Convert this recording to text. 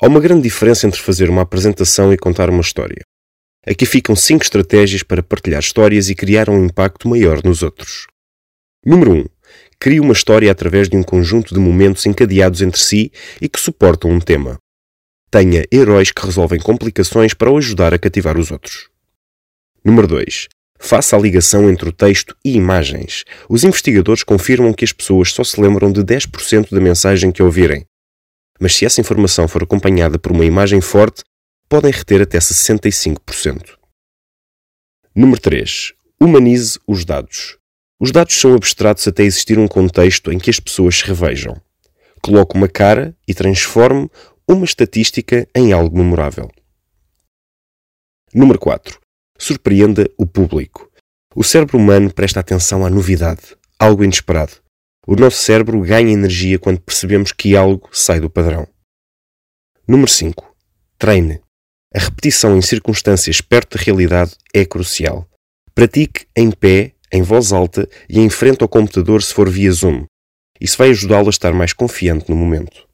Há uma grande diferença entre fazer uma apresentação e contar uma história. Aqui ficam 5 estratégias para partilhar histórias e criar um impacto maior nos outros. Número 1. Crie uma história através de um conjunto de momentos encadeados entre si e que suportam um tema. Tenha heróis que resolvem complicações para o ajudar a cativar os outros. Número 2. Faça a ligação entre o texto e imagens. Os investigadores confirmam que as pessoas só se lembram de 10% da mensagem que ouvirem, mas se essa informação for acompanhada por uma imagem forte, podem reter até 65%. Número 3. Humanize os dados. Os dados são abstratos até existir um contexto em que as pessoas se revejam. Coloque uma cara e transforme uma estatística em algo memorável. Número 4. Surpreenda o público. O cérebro humano presta atenção à novidade, algo inesperado. O nosso cérebro ganha energia quando percebemos que algo sai do padrão. Número 5. Treine. A repetição em circunstâncias perto da realidade é crucial. Pratique em pé, em voz alta e em frente ao computador se for via Zoom. Isso vai ajudá-lo a estar mais confiante no momento.